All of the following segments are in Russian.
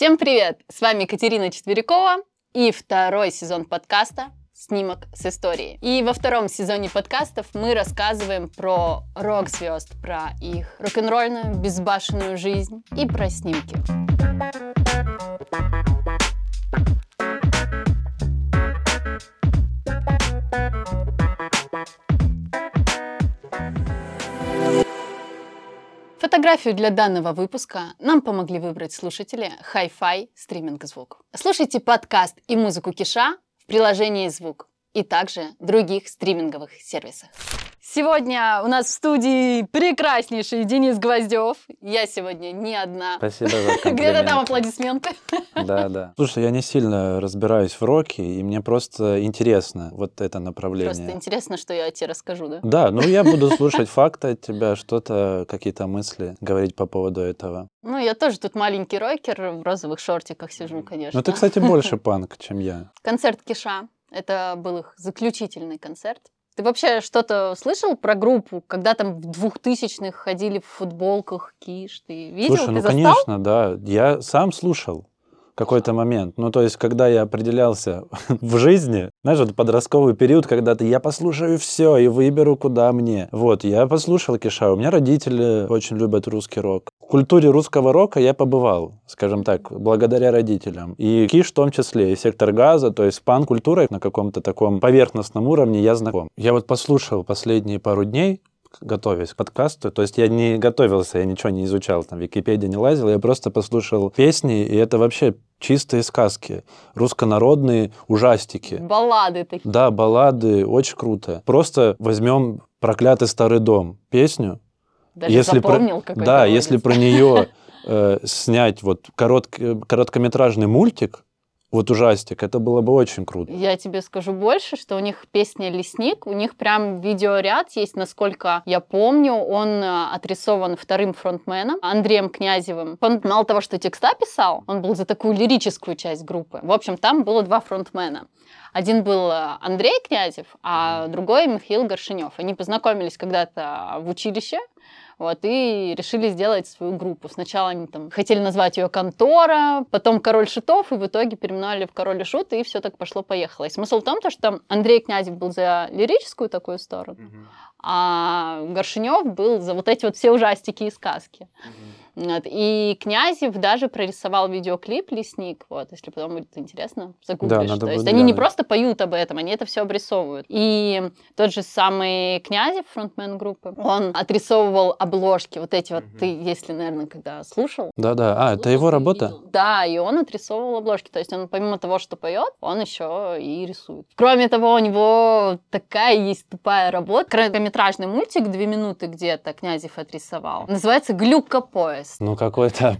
Всем привет! С вами Катерина Четверякова и второй сезон подкаста «Снимок с историей». И во втором сезоне подкастов мы рассказываем про рок-звезд, про их рок-н-ролльную, безбашенную жизнь и про снимки. Фотографию для данного выпуска нам помогли выбрать слушатели Hi-Fi стриминг звук. Слушайте подкаст и музыку Киша в приложении «Звук» и также других стриминговых сервисах. Сегодня у нас в студии прекраснейший Денис Гвоздев. Я сегодня не одна. Спасибо за Где-то там аплодисменты. Да, да. Слушай, я не сильно разбираюсь в роке, и мне просто интересно вот это направление. Просто интересно, что я тебе расскажу, да? Да, ну я буду слушать факты от тебя, что-то, какие-то мысли говорить по поводу этого. Ну, я тоже тут маленький рокер, в розовых шортиках сижу, конечно. Ну ты, кстати, больше панк, чем я. Концерт Киша. Это был их заключительный концерт. Ты вообще что-то слышал про группу, когда там в двухтысячных ходили в футболках Киш? Ты видел? Слушай, Ты ну застал? конечно, да. Я сам слушал какой-то момент. Ну, то есть, когда я определялся в жизни, знаешь, вот подростковый период, когда ты, я послушаю все и выберу, куда мне. Вот, я послушал Киша. У меня родители очень любят русский рок. В культуре русского рока я побывал, скажем так, благодаря родителям. И Киш в том числе, и Сектор Газа, то есть пан-культурой на каком-то таком поверхностном уровне я знаком. Я вот послушал последние пару дней, готовясь к подкасту. То есть я не готовился, я ничего не изучал, там, в Википедии не лазил, я просто послушал песни, и это вообще чистые сказки, руссконародные ужастики. Баллады такие. Да, баллады, очень круто. Просто возьмем «Проклятый старый дом» песню. Даже если про- запомнил какой Да, если про нее э, снять вот коротк- короткометражный мультик, вот ужастик, это было бы очень круто. Я тебе скажу больше, что у них песня «Лесник», у них прям видеоряд есть, насколько я помню, он э, отрисован вторым фронтменом Андреем Князевым. Он мало того, что текста писал, он был за такую лирическую часть группы. В общем, там было два фронтмена. Один был э, Андрей Князев, а другой Михаил Горшинев. Они познакомились когда-то в училище, вот, и решили сделать свою группу. Сначала они там хотели назвать ее «Контора», потом «Король шутов», и в итоге переименовали в «Король и шут», и все так пошло-поехало. И смысл в том, то, что Андрей Князев был за лирическую такую сторону, а Горшинев был за вот эти вот все ужастики и сказки. Вот. И Князев даже прорисовал видеоклип «Лесник». Вот, если потом будет интересно, загуглишь. надо То есть будет они не глянуть. просто поют об этом, они это все обрисовывают. И тот же самый Князев, фронтмен группы, он отрисовывал обложки. Вот эти вот, Мгм. ты, если, наверное, когда слушал, Да-да, а, это его работа? да, и он отрисовывал обложки. То есть он помимо того, что поет, он еще и рисует. Кроме того, у него такая есть тупая работа. Короткометражный мультик, две минуты где-то Князев отрисовал. Называется «Глюкопоезд». Ну, какой-то...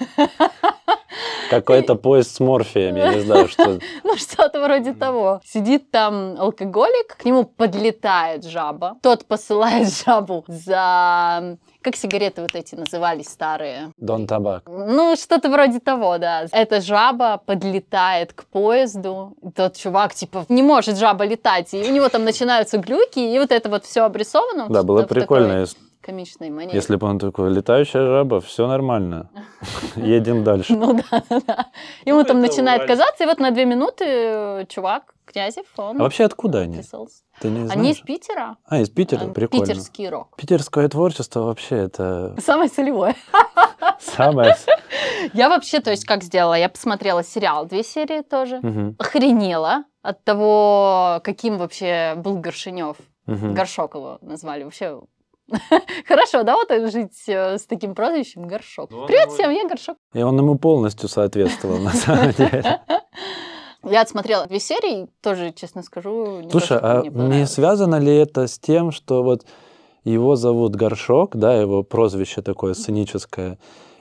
Какой-то поезд с морфием, я не знаю, что... Ну, что-то вроде того. Сидит там алкоголик, к нему подлетает жаба. Тот посылает жабу за... Как сигареты вот эти назывались старые? Дон Табак. Ну, что-то вроде того, да. Эта жаба подлетает к поезду. Тот чувак, типа, не может жаба летать. И у него там начинаются глюки, и вот это вот все обрисовано. Да, было такой прикольно, если- комичной манере. если бы он такой, летающая жаба, все нормально, едем дальше. Ну да, да. Ему там это начинает казаться, и вот на две минуты э, чувак, Князев, он А вообще откуда они? Ты не Они из знаешь? Питера. А, из Питера, Э, прикольно. Питерский рок. Питерское творчество вообще это Самое солевое. самое... Я вообще, то есть, как сделала? Я посмотрела сериал, две серии тоже. Мгм, Охренела от того, каким вообще был Горшинев. Горшок его назвали. Вообще Хорошо, да, вот жить э, с таким прозвищем Горшок. Ну, Привет его- всем, я Горшок. И он ему полностью соответствовал, на самом деле. Я отсмотрела две серии, тоже, честно скажу, Слушай, а не связано ли это с тем, что вот его зовут Горшок, да, его прозвище такое сценическое,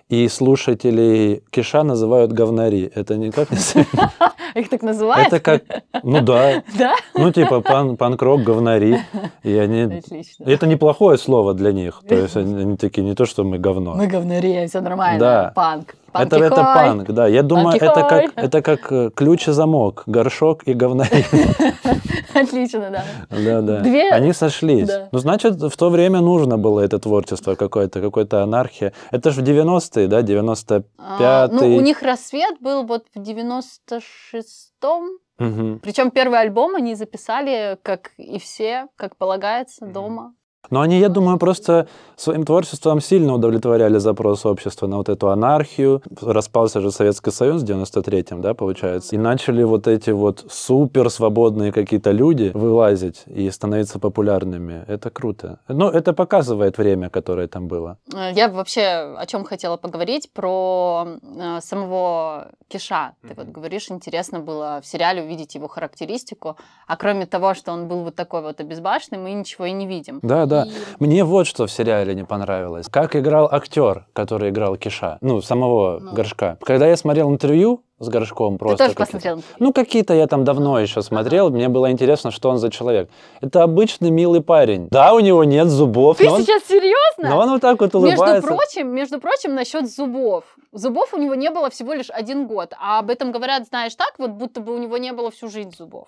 и слушателей Киша называют говнари. Это никак не. Их так называют? Это как, ну да, Да? ну типа пан, панк-рок, говнари. И они... Отлично. Это неплохое слово для них. То есть они, они такие, не то, что мы говно. Мы говнари, все нормально. Да. Панк. Это, это Панки-хай. панк, да. Я думаю, это как, это как э, ключ и замок, горшок и говнарь. Отлично, да. Да, да. Две- Они сошлись. Да. Ну, значит, в то время нужно было это творчество какое-то, какой-то анархия. Это же в 90-е, да, 95-й. А, ну, у них рассвет был вот в 96-м. Мгм. Причем первый альбом они записали, как и все, как полагается, Мгм. дома. Но они, я думаю, просто своим творчеством сильно удовлетворяли запрос общества на вот эту анархию. Распался же Советский Союз в 93-м, да, получается. И начали вот эти вот супер свободные какие-то люди вылазить и становиться популярными. Это круто. Ну, это показывает время, которое там было. Э, Я вообще о чем хотела поговорить про э, самого Киша. Ты вот Мгм. говоришь, интересно было в сериале увидеть его характеристику, а кроме того, что он был вот такой вот обезбашенный, мы ничего и не видим. Да, да. И- Мне вот что в сериале не понравилось. Как играл актер, который играл Киша, ну, самого Ну. Горшка. Когда я смотрел интервью с Горшком, Ты просто... тоже какие-то- посмотрел? Ну, какие-то я там давно еще смотрел, мне было интересно, что он за человек. Это обычный милый парень. Да, у него нет зубов, Ты он, сейчас серьезно? но он вот так вот Между улыбается. прочим, между прочим, насчет зубов. Зубов у него не было всего лишь один год, а об этом говорят, знаешь, так, вот будто бы у него не было всю жизнь зубов.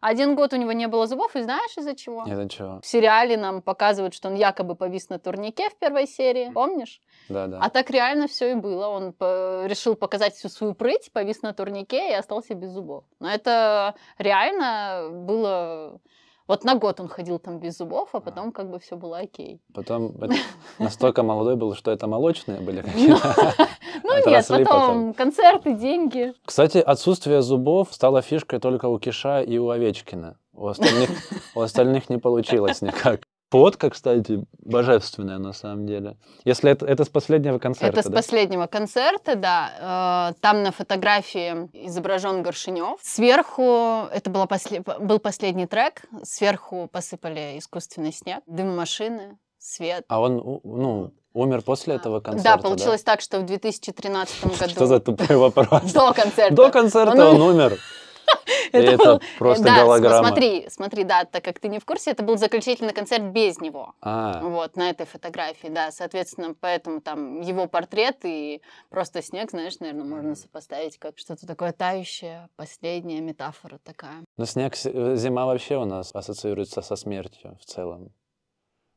Один год у него не было зубов, и знаешь из-за чего? Это чего? В сериале нам показывают, что он якобы повис на турнике в первой серии, помнишь? Да, да. А так реально все и было. Он по- решил показать всю свою прыть, повис на турнике и остался без зубов. Но это реально было... Вот на год он ходил там без зубов, а потом как бы все было окей. Потом настолько молодой был, что это молочные были Ну, какие-то. Ну нет, потом потом. концерты, деньги. Кстати, отсутствие зубов стало фишкой только у Киша и у Овечкина. У остальных, у остальных не получилось никак. Фотка, кстати, божественная на самом деле. Если это, это с последнего концерта, Это с да? последнего концерта, да. Э, Там на фотографии изображен Горшинев. Сверху, это была после- был последний трек, сверху посыпали искусственный снег, дым машины, свет. А он, ну, умер после этого концерта, Да, получилось так, что в 2013 году... Что за тупой вопрос? До концерта. До концерта Он он умер. Это это был- просто да, голограмма. смотри, смотри, да, так как ты не в курсе, это был заключительный концерт без него. А, Вот, на этой фотографии, да. Соответственно, поэтому там его портрет и просто снег, знаешь, наверное, можно сопоставить как что-то такое тающее, последняя метафора такая. ну снег, э, зима вообще у нас ассоциируется со смертью в целом.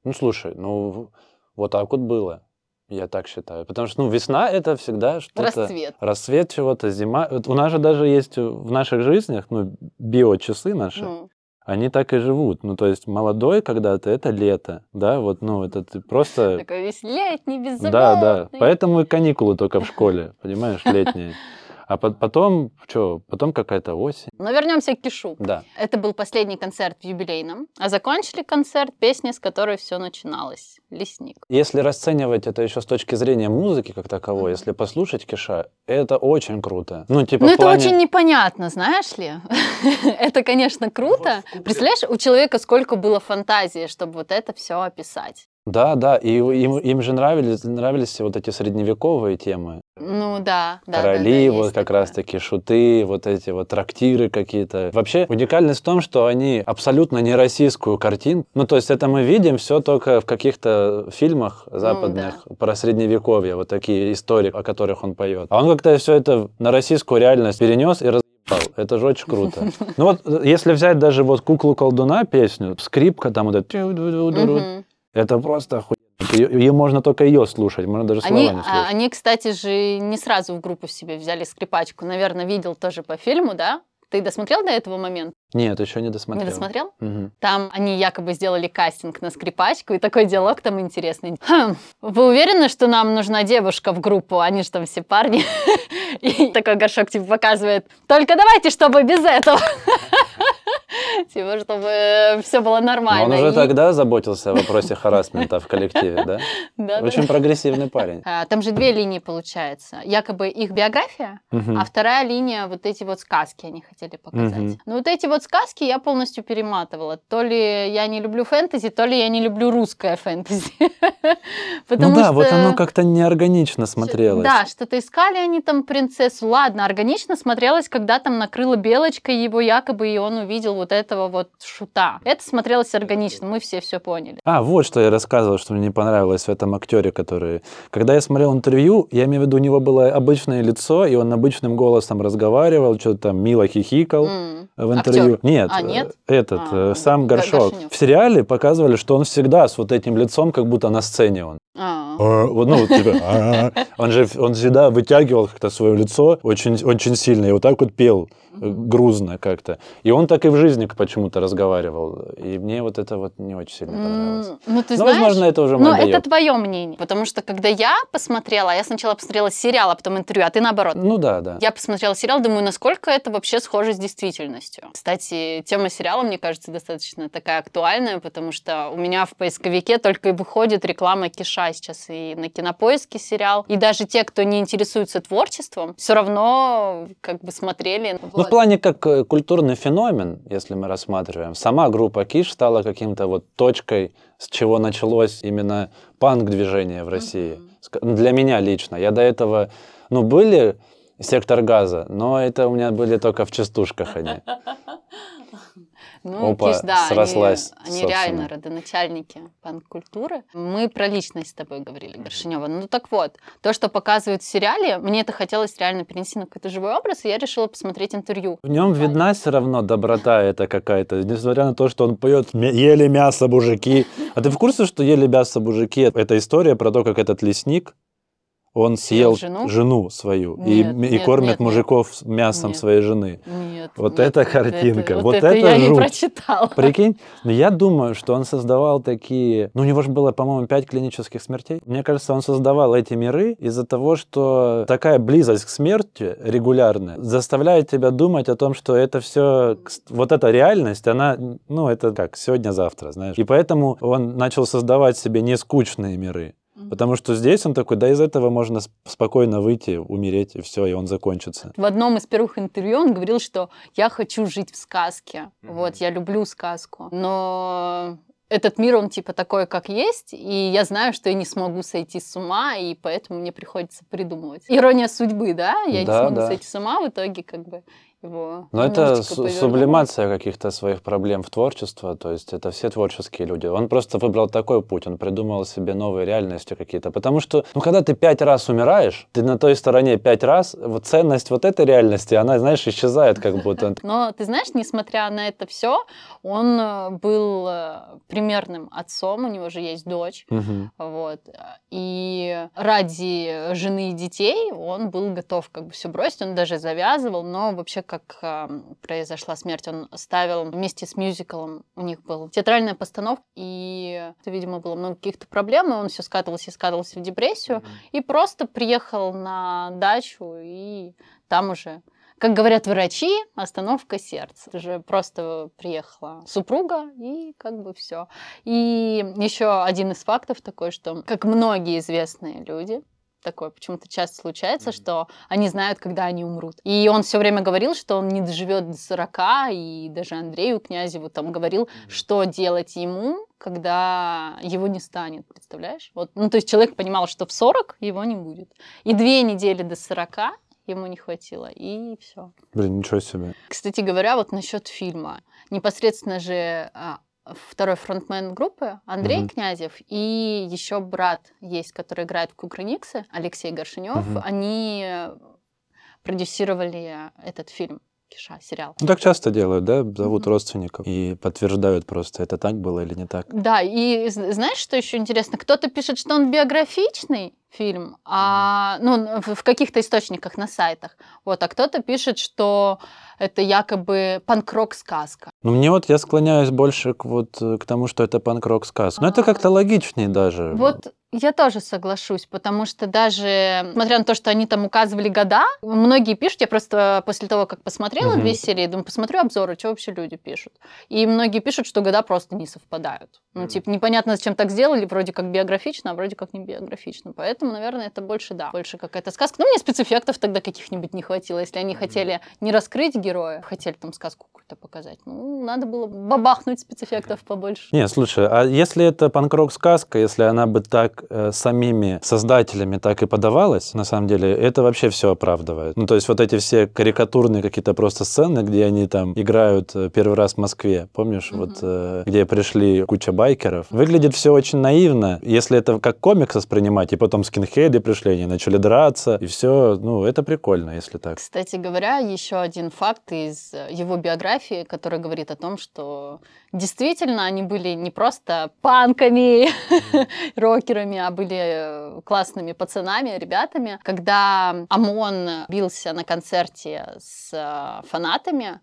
Ну, слушай, ну, вот так вот было. Я так считаю. Потому что, ну, весна — это всегда что-то... Расцвет. Рассвет чего-то, зима. Вот у нас же даже есть в наших жизнях, ну, биочасы наши, Ну, они так и живут. Ну, то есть молодой когда-то — это лето, да, вот, ну, это ты просто... такой весь летний, беззаботный. Да, да. Поэтому и каникулы только в школе, понимаешь, летние. А по- потом, что, потом какая-то осень. Но вернемся к Кишу. Да. Это был последний концерт в юбилейном, а закончили концерт песней, с которой все начиналось. Лесник. Если расценивать это еще с точки зрения музыки как таковой, Мгм. если послушать Киша, это очень круто. Ну, типа Ну, в это плане- очень непонятно, знаешь ли? это, конечно, круто. Представляешь, у человека сколько было фантазии, чтобы вот это все описать. Да, да, и им, им же нравились, нравились вот эти средневековые темы. Ну да, да. да, Короли, да, вот есть как такое. раз-таки шуты, вот эти вот трактиры какие-то. Вообще уникальность в том, что они абсолютно не российскую картинку. Ну, то есть это мы видим все только в каких-то фильмах западных про средневековье, вот такие истории, о которых он поет. А он как-то все это на российскую реальность перенес и разъебал. Это же очень круто. Ну вот, э, если взять даже вот «Куклу колдуна» песню, скрипка там вот это... Это просто охуенно. Ее можно только ее слушать, можно даже слова Они, не а, слушать. они, кстати же, не сразу в группу себе взяли скрипачку. Наверное, видел тоже по фильму, да? Ты досмотрел до этого момента? Нет, еще не досмотрел. Не досмотрел? Мгм. Там они якобы сделали кастинг на скрипачку, и такой диалог там интересный. «Хм, вы уверены, что нам нужна девушка в группу? Они же там все парни. И такой горшок типа показывает, только давайте, чтобы без этого. Типа, чтобы все было Но нормально. он уже И- тогда заботился о вопросе харасмента в коллективе, да? Да, Очень прогрессивный парень. А, Там же две линии получается. Якобы их биография, а вторая линия вот эти вот сказки они хотели показать. Но вот эти вот сказки я полностью перематывала. То ли я не люблю фэнтези, то ли я не люблю русское фэнтези. Ну да, вот оно как-то неорганично смотрелось. Да, что-то искали они там принцессу. Ладно, органично смотрелось, когда там накрыла белочка его якобы, и он увидел вот этого вот шута. Это смотрелось органично, мы все все поняли. А, вот что я рассказывал, что мне не понравилось в этом актере, который... Когда я смотрел интервью, я имею в виду, у него было обычное лицо, и он обычным голосом разговаривал, что-то там мило хихикал М. в интервью. Актер? Нет, А, нет? э, этот, А, э, сам Г- Горшок. Горшенев. В сериале показывали, что он всегда с вот этим лицом, как будто на сцене он. А. А, вот, ну, вот типа, а. он же он всегда вытягивал как-то свое лицо очень, очень сильно, и вот так вот пел грузно как-то. И он так и в жизни почему-то разговаривал. И мне вот это вот не очень сильно понравилось. Ну, ты Ну, знаешь, возможно, это уже но мой это твое мнение. Потому что, когда я посмотрела, я сначала посмотрела сериал, а потом интервью, а ты наоборот. Ну да, да. Я посмотрела сериал, думаю, насколько это вообще схоже с действительностью. Кстати, тема сериала, мне кажется, достаточно такая актуальная, потому что у меня в поисковике только и выходит реклама Киша сейчас и на Кинопоиске сериал. И даже те, кто не интересуется творчеством, все равно как бы смотрели. Ну, в плане как э, культурный феномен, если мы рассматриваем, сама группа Киш стала каким-то вот точкой, с чего началось именно панк-движение в России. Ну, Для меня лично. Я до этого, ну, были сектор газа, но это у меня были только в частушках они. Ну, Опа, Киш, да, срослась, они, они реально родоначальники панк-культуры. Мы про личность с тобой говорили, Горшинева. Ну так вот, то, что показывают в сериале, мне это хотелось реально перенести на какой-то живой образ, и я решила посмотреть интервью. В нем видна все равно доброта это какая-то, несмотря на то, что он поет «Ме- «Ели мясо, мужики». А ты в курсе, что «Ели мясо, мужики» — это история про то, как этот лесник, он съел жену? свою и, Нет, и нет, кормит нет, нет. мужиков с мясом Нет. своей жены. Нет. Вот нет, это нет, картинка, вот это, это я не жуть. прочитала. Прикинь, но я думаю, что он создавал такие... Ну, у него же было, по-моему, пять клинических смертей. Мне кажется, он создавал эти миры из-за того, что такая близость к смерти регулярная заставляет тебя думать о том, что это все... Вот эта реальность, она... Ну, это как сегодня-завтра, знаешь. И поэтому он начал создавать себе нескучные миры. Потому что здесь он такой, да из этого можно сп- спокойно выйти, умереть, и все, и он закончится. В одном из первых интервью он говорил, что я хочу жить в сказке. Мгм. Вот, я люблю сказку. Но этот мир, он типа такой, как есть, и я знаю, что я не смогу сойти с ума, и поэтому мне приходится придумывать. Ирония судьбы, да? Я не Да, смогу да. сойти с ума, в итоге как бы его Но это су- повернуло. сублимация каких-то своих проблем в творчество, то есть это все творческие люди. Он просто выбрал такой путь, он придумал себе новые реальности какие-то. Потому что, ну, когда ты пять раз умираешь, ты на той стороне пять раз, вот ценность вот этой реальности, она, знаешь, исчезает как будто. Но ты знаешь, несмотря на это все, он э, был э, примерным отцом, у него же есть дочь. Вот. И ради жены и детей он был готов как бы все бросить, он даже завязывал, но вообще как ам, произошла смерть, он ставил вместе с мюзиклом, у них был театральная постановка, и, это, видимо, было много каких-то проблем, и он все скатывался и скатывался в депрессию, и просто приехал на дачу, и там уже как говорят врачи, остановка сердца. Уже просто приехала супруга, и как бы все. И еще один из фактов такой, что, как многие известные люди, такое почему-то часто случается, Мгм. что они знают, когда они умрут. И он все время говорил, что он не доживет до 40, и даже Андрею Князеву там говорил, что делать ему, когда его не станет, представляешь? Вот, ну, то есть человек понимал, что в 40 его не будет. И две недели до 40 ему не хватило, и все. Блин, ничего себе. Кстати говоря, вот насчет фильма. Непосредственно же а, второй фронтмен группы Андрей Мгм. Князев и еще брат есть, который играет в Кукрыниксы, Алексей Горшинев. Мгм. Они э, продюсировали этот фильм Киша, сериал. Ну, так часто делают, да? Зовут Мгм. родственников и подтверждают просто, это так было или не так. Да, и знаешь, что еще интересно? Кто-то пишет, что он биографичный фильм, а, ну, в, каких-то источниках на сайтах. Вот, а кто-то пишет, что это якобы панк-рок сказка. Ну, мне вот, я склоняюсь больше к, вот, э, к тому, что это панк-рок сказка. Но это А. как-то логичнее даже. Вот я тоже соглашусь, потому что даже, несмотря на то, что они там указывали года, многие пишут, я просто после того, как посмотрела Мгм. две серии, думаю, посмотрю обзоры, что вообще люди пишут. И многие пишут, что года просто не совпадают. Ну, типа, непонятно, зачем так сделали, вроде как биографично, а вроде как не биографично. Поэтому, наверное, это больше, да, больше какая-то сказка. Ну, мне спецэффектов тогда каких-нибудь не хватило. Если они Мгм. хотели не раскрыть героя, хотели там сказку какую-то показать, ну, надо было бабахнуть спецэффектов побольше. Не, слушай, а если это панк-рок сказка, если она бы так как э, самими создателями так и подавалось, на самом деле, это вообще все оправдывает. Ну, то есть вот эти все карикатурные какие-то просто сцены, где они там играют э, первый раз в Москве, помнишь, Мгм. вот э, где пришли куча байкеров. Выглядит все очень наивно, если это как комикс воспринимать, и потом скинхеды пришли, они начали драться, и все, ну, это прикольно, если так. Кстати говоря, еще один факт из э, его биографии, который говорит о том, что действительно они были не просто панками, рокерами, а были э, классными пацанами, ребятами. Когда ОМОН бился на концерте с э, фанатами,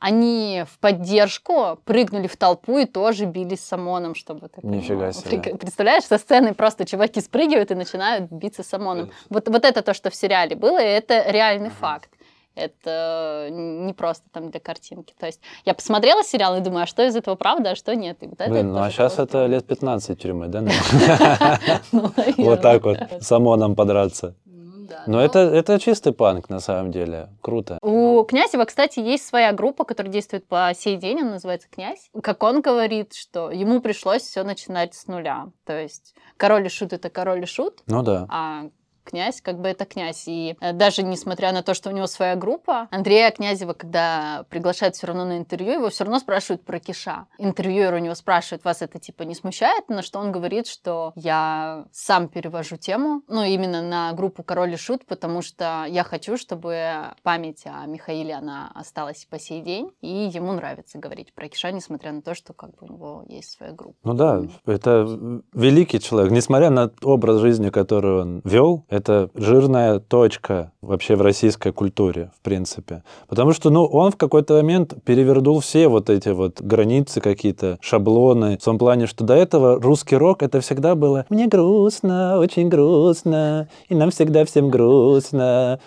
они в поддержку прыгнули в толпу и тоже бились с ОМОНом, чтобы... ты Нифига себе. Представляешь, со сцены просто чуваки спрыгивают и начинают биться с ОМОНом. Вот, вот это то, что в сериале было, и это реальный факт. Это не просто там для картинки. То есть я посмотрела сериал и думаю, а что из этого правда, а что нет. И вот это Блин, ну а сейчас было это лет 15 тюрьмы, да? Ну, Вот так вот, с ОМОНом подраться. Ну да, Но ну, это, это чистый панк, на самом деле. Круто. У Князева, кстати, есть своя группа, которая действует по сей день, она называется «Князь». Как он говорит, что ему пришлось все начинать с нуля. То есть король и шут — это король и шут, Ну да. а князь, как бы это князь. И э, даже несмотря на то, что у него своя группа, Андрея Князева, когда приглашают все равно на интервью, его все равно спрашивают про Киша. Интервьюер у него спрашивает, вас это типа не смущает? На что он говорит, что я сам перевожу тему, ну именно на группу Король и Шут, потому что я хочу, чтобы память о Михаиле, она осталась по сей день, и ему нравится говорить про Киша, несмотря на то, что как бы у него есть своя группа. Ну да, это великий человек. Несмотря на образ жизни, который он вел, это жирная точка вообще в российской культуре, в принципе. Потому что, ну, он в какой-то момент перевернул все вот эти вот границы какие-то, шаблоны, в том плане, что до этого русский рок это всегда было «мне грустно, очень грустно, и нам всегда всем грустно».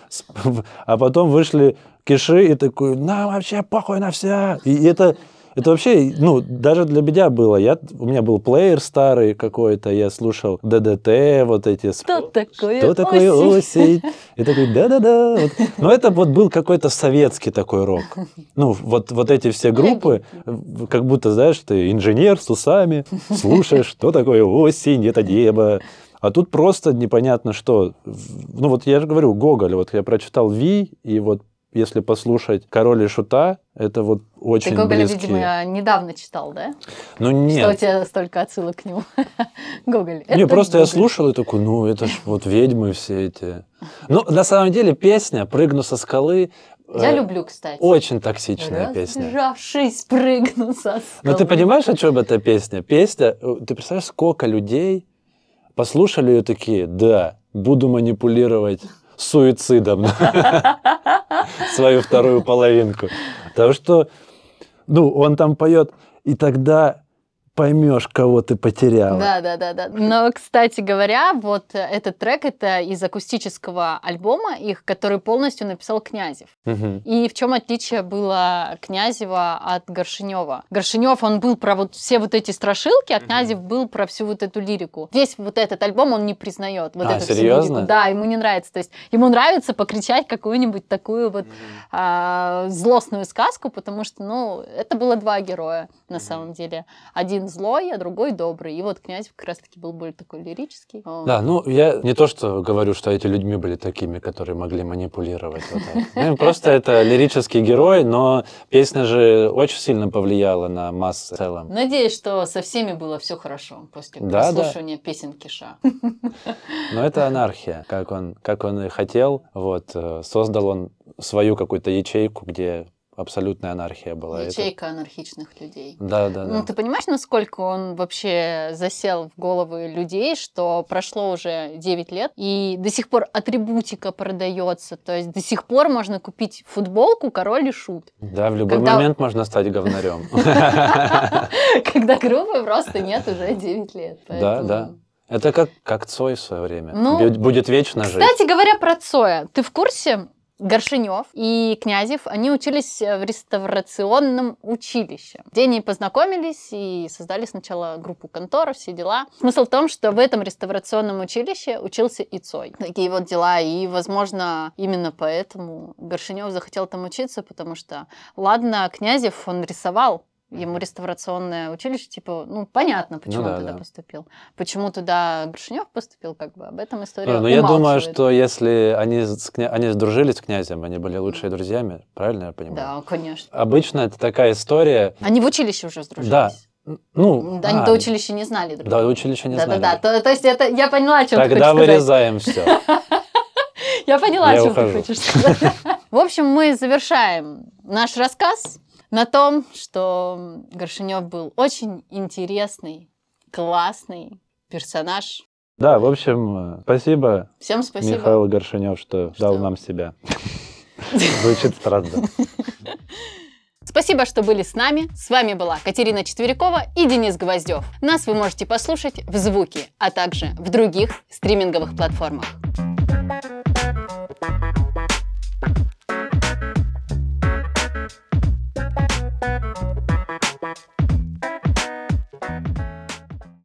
А потом вышли Киши и такой «нам вообще похуй на все». И это это вообще, ну, даже для меня было. Я, у меня был плеер старый какой-то, я слушал ДДТ, вот эти... сп- Что такое Что такое осень? осень? И такой, да-да-да. Вот. Но это вот был какой-то советский такой рок. Ну, вот, вот эти все группы, как будто, знаешь, ты инженер с усами, слушаешь, что такое осень, это небо. А тут просто непонятно что. Ну, вот я же говорю, Гоголь, вот я прочитал Ви, и вот если послушать «Король и Шута», это вот очень Ты Гоголя, близкие. видимо, недавно читал, да? Ну, Что у нет. тебя столько отсылок к нему? Гоголь. Не, просто я Гоголь. слушал и такой, ну, это ж вот ведьмы все эти. Ну, на самом деле, песня «Прыгну со скалы» Я э, люблю, кстати. очень токсичная песня. Разбежавшись, прыгну со Но ты скалы. понимаешь, о чем эта песня? Песня, э, ты представляешь, сколько людей послушали ее такие, да, буду манипулировать суицидом свою вторую половинку. Потому что, ну, он там поет, и тогда поймешь, кого ты потеряла. Да, да, да, да. Но, кстати говоря, вот этот трек это из акустического альбома их, который полностью написал Князев. Мгм. И в чем отличие было Князева от Горшинева? Горшинев, он был про вот все вот эти страшилки, а. Князев был про всю вот эту лирику. Весь вот этот альбом он не признает. Вот А, эту серьезно? лирику. Да, ему не нравится. То есть ему нравится покричать какую-нибудь такую вот а, злостную сказку, потому что, ну, это было два героя на Мгм. самом деле. Один злой, а другой добрый. И вот князь как раз-таки был более такой лирический. О. Да, ну я не то, что говорю, что эти людьми были такими, которые могли манипулировать. вот. Ну, Просто это лирический герой, но песня же очень сильно повлияла на массы в целом. Надеюсь, что со всеми было все хорошо после Да, да. прослушивания песен Киша. Но это анархия, как он, как он и хотел. Вот, э, создал он свою какую-то ячейку, где абсолютная анархия была. Это- Ячейка анархичных людей. Да, да, да. Ну, ты понимаешь, насколько он вообще засел в головы людей, что прошло уже 9 лет, и до сих пор атрибутика продается. То есть до сих пор можно купить футболку «Король и шут», Да, в любой Когда- момент можно стать говнарем. когда группы просто нет уже 9 лет. Да, да. Это как, как Цой в свое время. Ну, Бу- Будет вечно жить. Кстати говоря, про Цоя. Ты в курсе? Горшинев и Князев, они учились э, в реставрационном училище, где они познакомились и создали сначала группу контора, все дела. Смысл в том, что в этом реставрационном училище учился и Цой. Такие вот дела, и, возможно, именно поэтому Горшинев захотел там учиться, потому что, ладно, Князев, он рисовал, ему реставрационное училище, типа, ну, понятно, почему Ну да, он туда да. поступил. Почему туда Горшинев поступил, как бы, об этом история Ну, но я думаю, что если они, с кня- они сдружились с князем, они были лучшие друзьями, правильно я понимаю? Да, конечно. Обычно это такая история, Они в училище уже сдружились. Да, ну, Они а, до училища не знали друг до друга. училища не да, знали. да, да. То, то есть это я поняла, о чем ты Тогда хочешь сказать. вырезаем все. Я поняла, Я о чем ты хочешь сказать. В общем, мы завершаем наш рассказ на том, что Горшинев был очень интересный, классный персонаж. Да, в общем, спасибо, Всем спасибо. Михаил Горшинев, что, Что? дал нам себя. Звучит странно. Спасибо, что были с нами. С вами была Катерина Четверякова и Денис Гвоздев. Нас вы можете послушать в Звуке, а также в других стриминговых платформах.